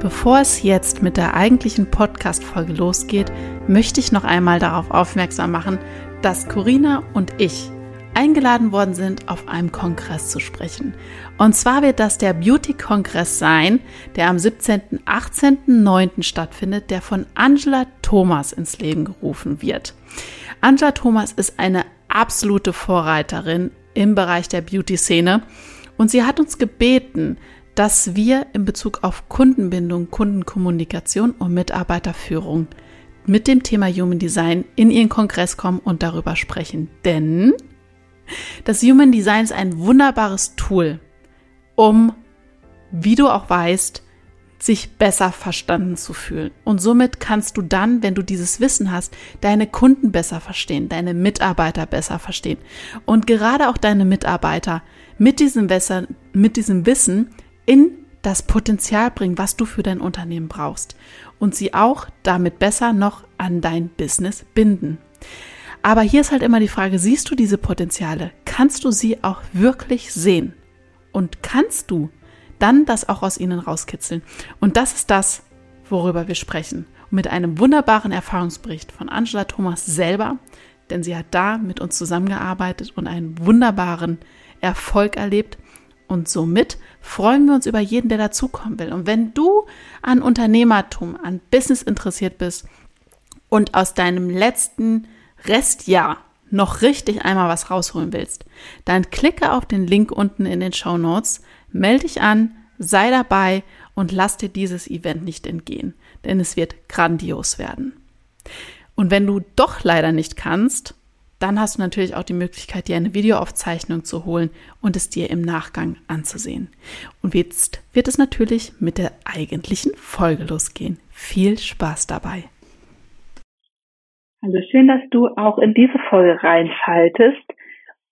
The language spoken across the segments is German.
Bevor es jetzt mit der eigentlichen Podcast-Folge losgeht, möchte ich noch einmal darauf aufmerksam machen, dass Corinna und ich eingeladen worden sind, auf einem Kongress zu sprechen. Und zwar wird das der Beauty-Kongress sein, der am 17., 18., 9. stattfindet, der von Angela Thomas ins Leben gerufen wird. Angela Thomas ist eine absolute Vorreiterin im Bereich der Beauty-Szene und sie hat uns gebeten, dass wir in Bezug auf Kundenbindung, Kundenkommunikation und Mitarbeiterführung mit dem Thema Human Design in Ihren Kongress kommen und darüber sprechen. Denn das Human Design ist ein wunderbares Tool, um, wie du auch weißt, sich besser verstanden zu fühlen. Und somit kannst du dann, wenn du dieses Wissen hast, deine Kunden besser verstehen, deine Mitarbeiter besser verstehen. Und gerade auch deine Mitarbeiter mit diesem, Wissen, mit diesem Wissen in das Potenzial bringen, was du für dein Unternehmen brauchst und sie auch damit besser noch an dein Business binden. Aber hier ist halt immer die Frage, siehst du diese Potenziale? Kannst du sie auch wirklich sehen? Und kannst du dann das auch aus ihnen rauskitzeln? Und das ist das, worüber wir sprechen. Mit einem wunderbaren Erfahrungsbericht von Angela Thomas selber, denn sie hat da mit uns zusammengearbeitet und einen wunderbaren Erfolg erlebt und somit freuen wir uns über jeden, der dazukommen will. Und wenn du an Unternehmertum, an Business interessiert bist und aus deinem letzten Restjahr noch richtig einmal was rausholen willst, dann klicke auf den Link unten in den Show Notes, melde dich an, sei dabei und lass dir dieses Event nicht entgehen, denn es wird grandios werden. Und wenn du doch leider nicht kannst, dann hast du natürlich auch die Möglichkeit, dir eine Videoaufzeichnung zu holen und es dir im Nachgang anzusehen. Und jetzt wird es natürlich mit der eigentlichen Folge losgehen. Viel Spaß dabei. Also schön, dass du auch in diese Folge reinschaltest,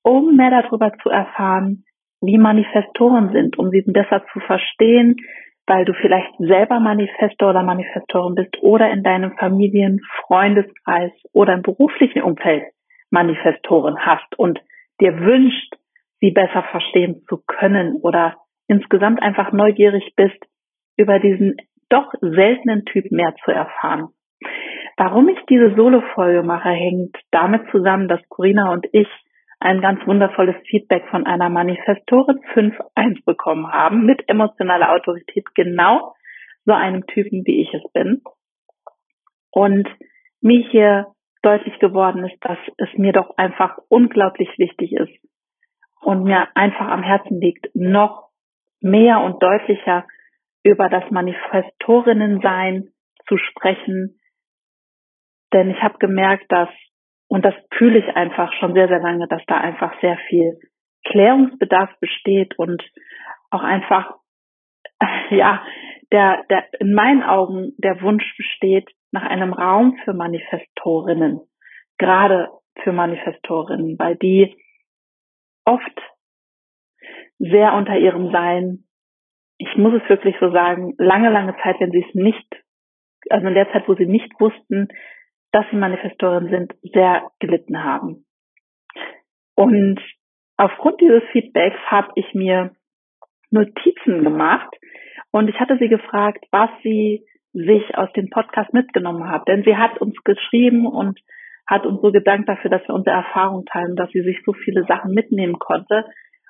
um mehr darüber zu erfahren, wie Manifestoren sind, um sie besser zu verstehen, weil du vielleicht selber Manifestor oder Manifestorin bist oder in deinem Familien-, Freundeskreis oder im beruflichen Umfeld Manifestoren hast und dir wünscht, sie besser verstehen zu können oder insgesamt einfach neugierig bist, über diesen doch seltenen Typ mehr zu erfahren. Warum ich diese Solo-Folge mache, hängt damit zusammen, dass Corinna und ich ein ganz wundervolles Feedback von einer Manifestorin 5.1 bekommen haben, mit emotionaler Autorität, genau so einem Typen, wie ich es bin. Und mir hier deutlich geworden ist, dass es mir doch einfach unglaublich wichtig ist und mir einfach am Herzen liegt, noch mehr und deutlicher über das Manifestorinnensein zu sprechen. Denn ich habe gemerkt, dass Und das fühle ich einfach schon sehr, sehr lange, dass da einfach sehr viel Klärungsbedarf besteht und auch einfach, ja, der, der, in meinen Augen der Wunsch besteht nach einem Raum für Manifestorinnen. Gerade für Manifestorinnen, weil die oft sehr unter ihrem Sein, ich muss es wirklich so sagen, lange, lange Zeit, wenn sie es nicht, also in der Zeit, wo sie nicht wussten, dass sie Manifestoren sind, sehr gelitten haben. Und aufgrund dieses Feedbacks habe ich mir Notizen gemacht und ich hatte sie gefragt, was sie sich aus dem Podcast mitgenommen hat. Denn sie hat uns geschrieben und hat uns so gedankt dafür, dass wir unsere Erfahrung teilen, dass sie sich so viele Sachen mitnehmen konnte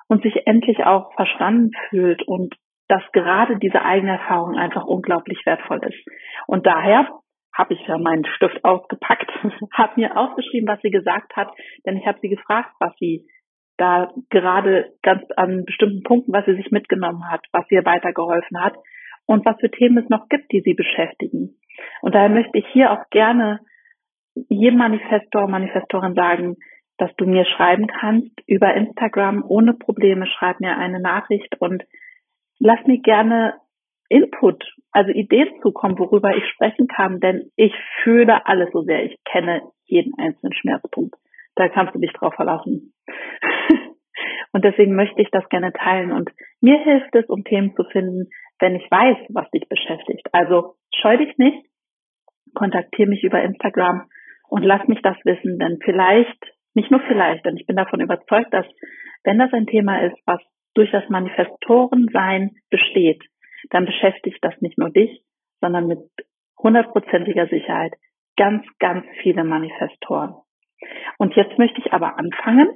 und sich endlich auch verstanden fühlt und dass gerade diese eigene Erfahrung einfach unglaublich wertvoll ist. Und daher habe ich ja meinen Stift ausgepackt, habe mir aufgeschrieben, was sie gesagt hat, denn ich habe sie gefragt, was sie da gerade ganz an bestimmten Punkten, was sie sich mitgenommen hat, was ihr weitergeholfen hat und was für Themen es noch gibt, die sie beschäftigen. Und daher möchte ich hier auch gerne jedem Manifestor, Manifestorin sagen, dass du mir schreiben kannst über Instagram ohne Probleme. Schreib mir eine Nachricht und lass mir gerne Input, also Ideen zukommen, worüber ich sprechen kann, denn ich fühle alles so sehr. Ich kenne jeden einzelnen Schmerzpunkt. Da kannst du dich drauf verlassen. und deswegen möchte ich das gerne teilen. Und mir hilft es, um Themen zu finden, wenn ich weiß, was dich beschäftigt. Also scheu dich nicht, kontaktiere mich über Instagram und lass mich das wissen, denn vielleicht, nicht nur vielleicht, denn ich bin davon überzeugt, dass wenn das ein Thema ist, was durch das Manifestorensein besteht, dann beschäftigt das nicht nur dich, sondern mit hundertprozentiger Sicherheit ganz, ganz viele Manifestoren. Und jetzt möchte ich aber anfangen,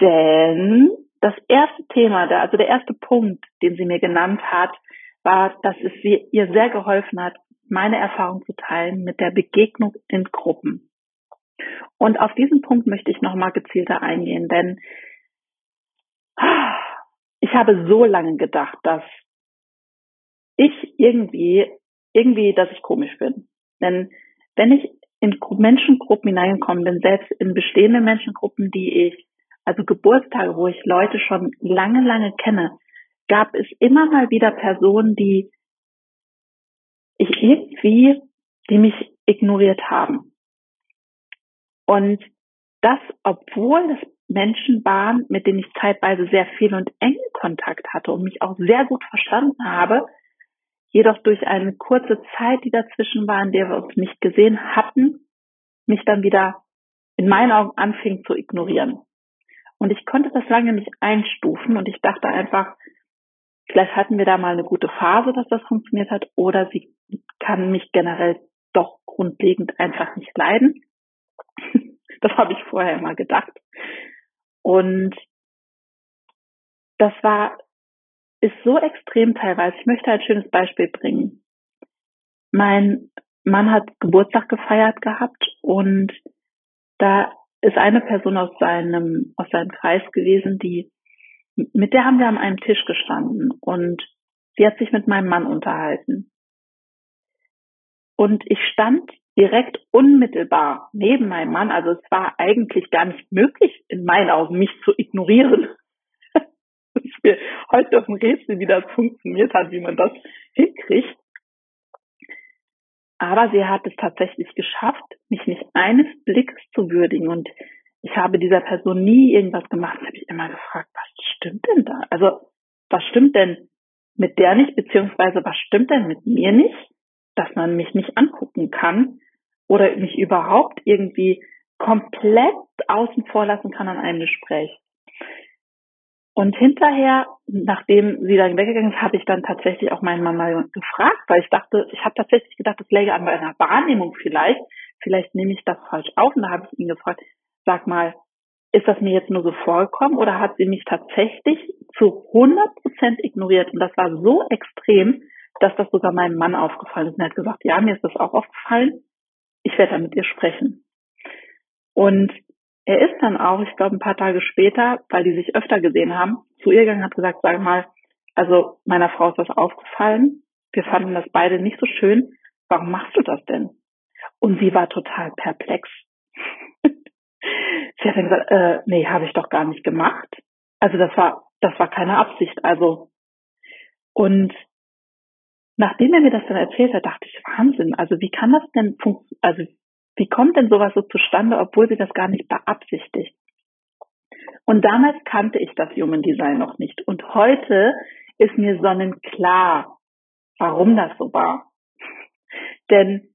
denn das erste Thema, also der erste Punkt, den sie mir genannt hat, war, dass es ihr sehr geholfen hat, meine Erfahrung zu teilen mit der Begegnung in Gruppen. Und auf diesen Punkt möchte ich nochmal gezielter eingehen, denn ich habe so lange gedacht, dass ich irgendwie, irgendwie, dass ich komisch bin. Denn wenn ich in Menschengruppen hineingekommen bin, selbst in bestehende Menschengruppen, die ich, also Geburtstage, wo ich Leute schon lange, lange kenne, gab es immer mal wieder Personen, die ich irgendwie, die mich ignoriert haben. Und das, obwohl es Menschen waren, mit denen ich zeitweise sehr viel und engen Kontakt hatte und mich auch sehr gut verstanden habe, jedoch durch eine kurze Zeit, die dazwischen war, in der wir uns nicht gesehen hatten, mich dann wieder in meinen Augen anfing zu ignorieren. Und ich konnte das lange nicht einstufen und ich dachte einfach, vielleicht hatten wir da mal eine gute Phase, dass das funktioniert hat, oder sie kann mich generell doch grundlegend einfach nicht leiden. das habe ich vorher immer gedacht. Und das war ist so extrem teilweise. Ich möchte ein schönes Beispiel bringen. Mein Mann hat Geburtstag gefeiert gehabt und da ist eine Person aus seinem, aus seinem Kreis gewesen, die, mit der haben wir an einem Tisch gestanden und sie hat sich mit meinem Mann unterhalten. Und ich stand direkt unmittelbar neben meinem Mann. Also es war eigentlich gar nicht möglich, in meinen Augen mich zu ignorieren ist mir heute auf dem Rätsel, wie das funktioniert hat, wie man das hinkriegt. Aber sie hat es tatsächlich geschafft, mich nicht eines Blicks zu würdigen. Und ich habe dieser Person nie irgendwas gemacht. Da habe ich immer gefragt, was stimmt denn da? Also, was stimmt denn mit der nicht, beziehungsweise was stimmt denn mit mir nicht, dass man mich nicht angucken kann oder mich überhaupt irgendwie komplett außen vor lassen kann an einem Gespräch. Und hinterher, nachdem sie dann weggegangen ist, habe ich dann tatsächlich auch meinen Mama gefragt, weil ich dachte, ich habe tatsächlich gedacht, das läge an meiner Wahrnehmung vielleicht. Vielleicht nehme ich das falsch auf. Und da habe ich ihn gefragt, sag mal, ist das mir jetzt nur so vorgekommen oder hat sie mich tatsächlich zu 100 Prozent ignoriert? Und das war so extrem, dass das sogar meinem Mann aufgefallen ist. Und er hat gesagt, ja, mir ist das auch aufgefallen. Ich werde da mit ihr sprechen. Und er ist dann auch, ich glaube, ein paar Tage später, weil die sich öfter gesehen haben, zu ihr gegangen und hat gesagt, sag mal, also meiner Frau ist das aufgefallen. Wir fanden das beide nicht so schön. Warum machst du das denn? Und sie war total perplex. Sie hat dann gesagt, äh, nee, habe ich doch gar nicht gemacht. Also das war, das war keine Absicht. Also und nachdem er mir das dann erzählt hat, dachte ich, Wahnsinn. Also wie kann das denn funktionieren? Also wie kommt denn sowas so zustande, obwohl sie das gar nicht beabsichtigt? Und damals kannte ich das Human Design noch nicht. Und heute ist mir sonnenklar, warum das so war. Denn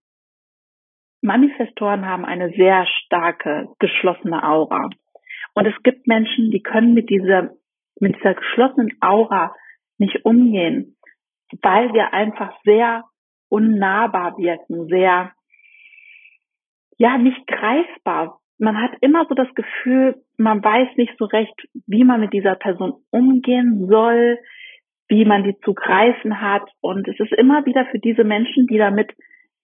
Manifestoren haben eine sehr starke, geschlossene Aura. Und es gibt Menschen, die können mit dieser, mit dieser geschlossenen Aura nicht umgehen, weil wir einfach sehr unnahbar wirken, sehr, ja, nicht greifbar. Man hat immer so das Gefühl, man weiß nicht so recht, wie man mit dieser Person umgehen soll, wie man die zu greifen hat. Und es ist immer wieder für diese Menschen, die damit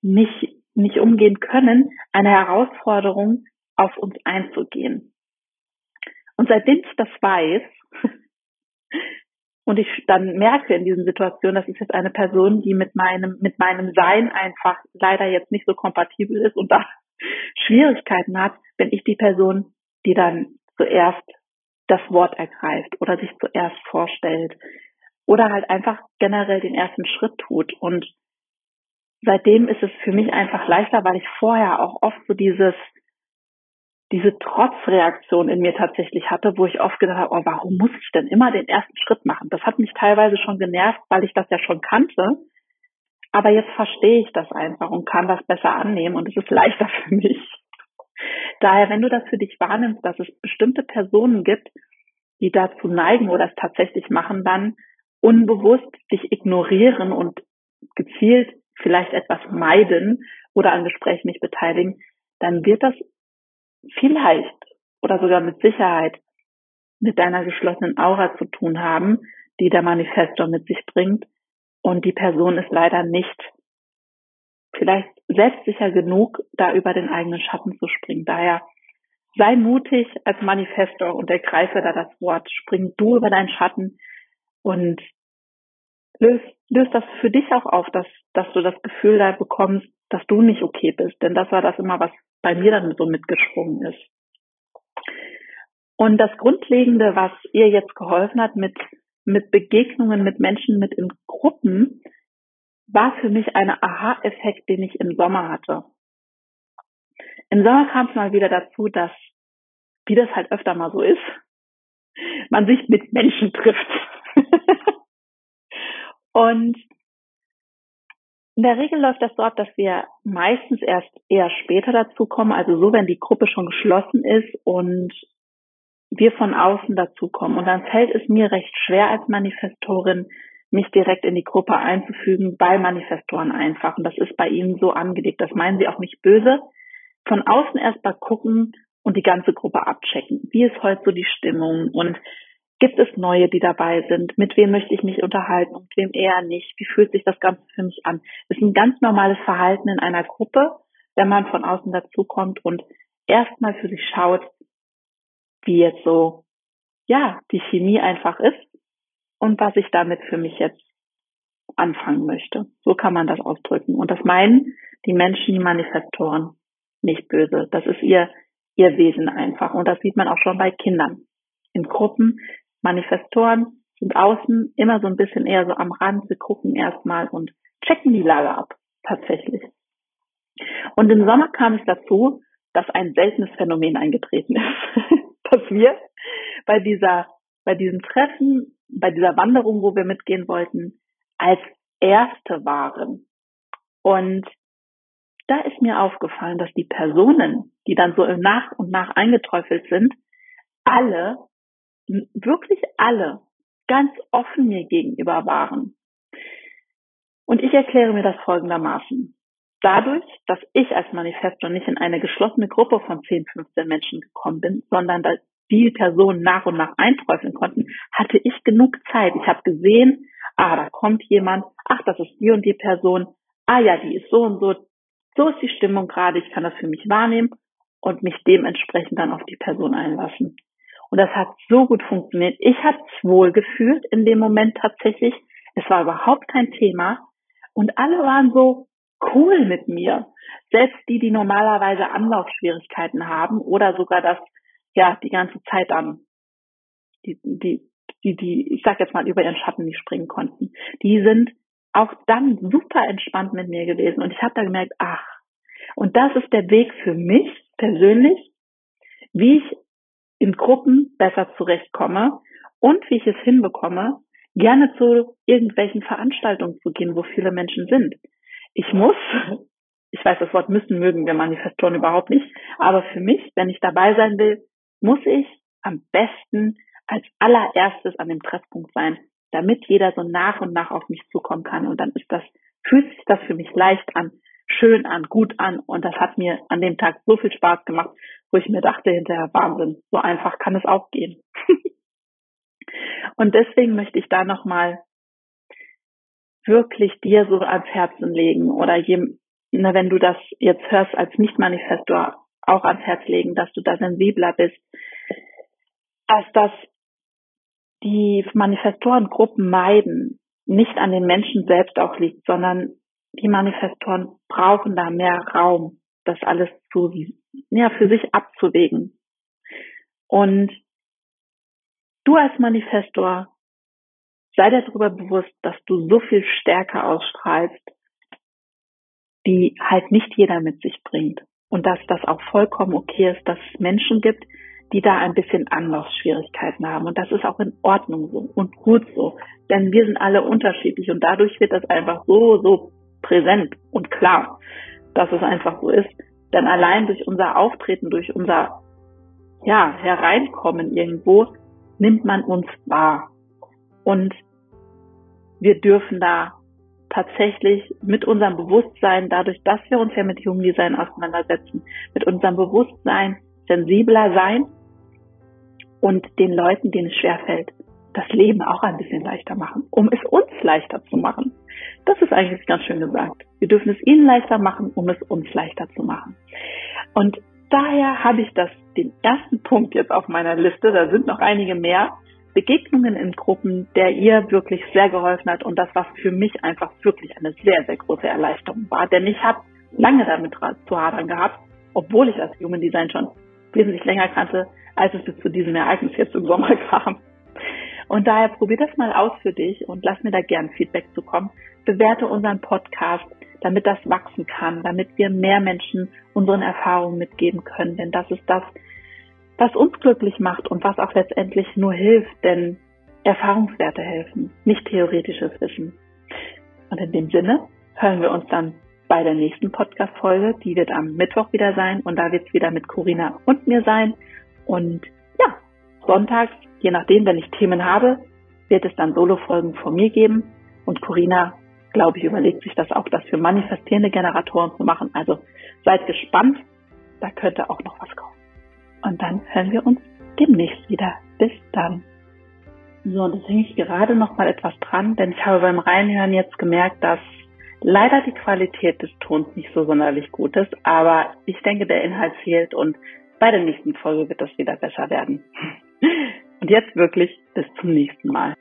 nicht, nicht umgehen können, eine Herausforderung, auf uns einzugehen. Und seitdem ich das weiß, und ich dann merke in diesen Situationen, das ist jetzt eine Person, die mit meinem, mit meinem Sein einfach leider jetzt nicht so kompatibel ist und da Schwierigkeiten hat, bin ich die Person, die dann zuerst das Wort ergreift oder sich zuerst vorstellt oder halt einfach generell den ersten Schritt tut. Und seitdem ist es für mich einfach leichter, weil ich vorher auch oft so dieses, diese Trotzreaktion in mir tatsächlich hatte, wo ich oft gedacht habe, oh, warum muss ich denn immer den ersten Schritt machen? Das hat mich teilweise schon genervt, weil ich das ja schon kannte. Aber jetzt verstehe ich das einfach und kann das besser annehmen und es ist leichter für mich. Daher, wenn du das für dich wahrnimmst, dass es bestimmte Personen gibt, die dazu neigen oder es tatsächlich machen, dann unbewusst dich ignorieren und gezielt vielleicht etwas meiden oder an Gesprächen nicht beteiligen, dann wird das vielleicht oder sogar mit Sicherheit mit deiner geschlossenen Aura zu tun haben, die der Manifestor mit sich bringt. Und die Person ist leider nicht vielleicht selbstsicher genug, da über den eigenen Schatten zu springen. Daher sei mutig als Manifestor und ergreife da das Wort. Spring du über deinen Schatten und löst, löst das für dich auch auf, dass, dass du das Gefühl da bekommst, dass du nicht okay bist. Denn das war das immer, was bei mir dann so mitgesprungen ist. Und das Grundlegende, was ihr jetzt geholfen hat mit, mit Begegnungen mit Menschen, mit in Gruppen, war für mich ein Aha-Effekt, den ich im Sommer hatte. Im Sommer kam es mal wieder dazu, dass, wie das halt öfter mal so ist, man sich mit Menschen trifft. Und in der Regel läuft das ab, dass wir meistens erst eher später dazu kommen, also so, wenn die Gruppe schon geschlossen ist und wir von außen dazukommen. Und dann fällt es mir recht schwer als Manifestorin, mich direkt in die Gruppe einzufügen bei Manifestoren einfach. Und das ist bei ihnen so angelegt. Das meinen sie auch nicht böse. Von außen erst mal gucken und die ganze Gruppe abchecken. Wie ist heute so die Stimmung? Und gibt es neue, die dabei sind? Mit wem möchte ich mich unterhalten und wem eher nicht? Wie fühlt sich das Ganze für mich an? Das ist ein ganz normales Verhalten in einer Gruppe, wenn man von außen dazukommt und erstmal für sich schaut, wie jetzt so, ja, die Chemie einfach ist und was ich damit für mich jetzt anfangen möchte. So kann man das ausdrücken. Und das meinen die Menschen, die Manifestoren, nicht böse. Das ist ihr, ihr Wesen einfach. Und das sieht man auch schon bei Kindern. In Gruppen, Manifestoren sind außen immer so ein bisschen eher so am Rand. Sie gucken erstmal und checken die Lage ab. Tatsächlich. Und im Sommer kam es dazu, dass ein seltenes Phänomen eingetreten ist, dass wir bei dieser, bei diesem Treffen bei dieser Wanderung, wo wir mitgehen wollten, als Erste waren. Und da ist mir aufgefallen, dass die Personen, die dann so nach und nach eingeträufelt sind, alle, wirklich alle, ganz offen mir gegenüber waren. Und ich erkläre mir das folgendermaßen. Dadurch, dass ich als Manifestor nicht in eine geschlossene Gruppe von 10, 15 Menschen gekommen bin, sondern die Personen nach und nach einträufeln konnten, hatte ich genug Zeit. Ich habe gesehen, ah, da kommt jemand, ach, das ist die und die Person, ah ja, die ist so und so, so ist die Stimmung gerade, ich kann das für mich wahrnehmen und mich dementsprechend dann auf die Person einlassen. Und das hat so gut funktioniert. Ich habe es wohl gefühlt in dem Moment tatsächlich. Es war überhaupt kein Thema. Und alle waren so cool mit mir. Selbst die, die normalerweise Anlaufschwierigkeiten haben oder sogar das ja die ganze Zeit an, die, die, die, die, ich sag jetzt mal, über ihren Schatten nicht springen konnten. Die sind auch dann super entspannt mit mir gewesen. Und ich habe da gemerkt, ach, und das ist der Weg für mich persönlich, wie ich in Gruppen besser zurechtkomme und wie ich es hinbekomme, gerne zu irgendwelchen Veranstaltungen zu gehen, wo viele Menschen sind. Ich muss, ich weiß, das Wort müssen mögen wir Manifestoren überhaupt nicht, aber für mich, wenn ich dabei sein will, muss ich am besten als allererstes an dem Treffpunkt sein, damit jeder so nach und nach auf mich zukommen kann. Und dann ist das, fühlt sich das für mich leicht an, schön an, gut an. Und das hat mir an dem Tag so viel Spaß gemacht, wo ich mir dachte hinterher, Wahnsinn, so einfach kann es auch gehen. und deswegen möchte ich da nochmal wirklich dir so ans Herzen legen oder je, na, wenn du das jetzt hörst als Nicht-Manifestor auch ans Herz legen, dass du da sensibler bist, dass das die Manifestorengruppen meiden, nicht an den Menschen selbst auch liegt, sondern die Manifestoren brauchen da mehr Raum, das alles zu, ja, für sich abzuwägen. Und du als Manifestor sei dir darüber bewusst, dass du so viel Stärke ausstrahlst, die halt nicht jeder mit sich bringt. Und dass das auch vollkommen okay ist, dass es Menschen gibt, die da ein bisschen Anlaufschwierigkeiten haben. Und das ist auch in Ordnung so und gut so. Denn wir sind alle unterschiedlich und dadurch wird das einfach so, so präsent und klar, dass es einfach so ist. Denn allein durch unser Auftreten, durch unser ja, Hereinkommen irgendwo, nimmt man uns wahr. Und wir dürfen da tatsächlich mit unserem Bewusstsein, dadurch, dass wir uns ja mit Human Design auseinandersetzen, mit unserem Bewusstsein sensibler sein und den Leuten, denen es schwerfällt, das Leben auch ein bisschen leichter machen, um es uns leichter zu machen. Das ist eigentlich ganz schön gesagt. Wir dürfen es ihnen leichter machen, um es uns leichter zu machen. Und daher habe ich das, den ersten Punkt jetzt auf meiner Liste, da sind noch einige mehr, Begegnungen in Gruppen, der ihr wirklich sehr geholfen hat und das was für mich einfach wirklich eine sehr, sehr große Erleichterung war. Denn ich habe lange damit zu hadern gehabt, obwohl ich das Human Design schon wesentlich länger kannte, als es bis zu diesem Ereignis jetzt im Sommer kam. Und daher probier das mal aus für dich und lass mir da gern Feedback zukommen. Bewerte unseren Podcast, damit das wachsen kann, damit wir mehr Menschen unseren Erfahrungen mitgeben können. Denn das ist das, was uns glücklich macht und was auch letztendlich nur hilft, denn Erfahrungswerte helfen, nicht theoretisches Wissen. Und in dem Sinne hören wir uns dann bei der nächsten Podcast-Folge. Die wird am Mittwoch wieder sein und da wird es wieder mit Corinna und mir sein. Und ja, sonntags, je nachdem, wenn ich Themen habe, wird es dann Solo-Folgen von mir geben. Und Corinna, glaube ich, überlegt sich das auch, das für manifestierende Generatoren zu machen. Also seid gespannt, da könnte auch noch was kommen. Und dann hören wir uns demnächst wieder. Bis dann. So, und jetzt hänge ich gerade noch mal etwas dran, denn ich habe beim Reinhören jetzt gemerkt, dass leider die Qualität des Tons nicht so sonderlich gut ist, aber ich denke, der Inhalt fehlt und bei der nächsten Folge wird das wieder besser werden. Und jetzt wirklich bis zum nächsten Mal.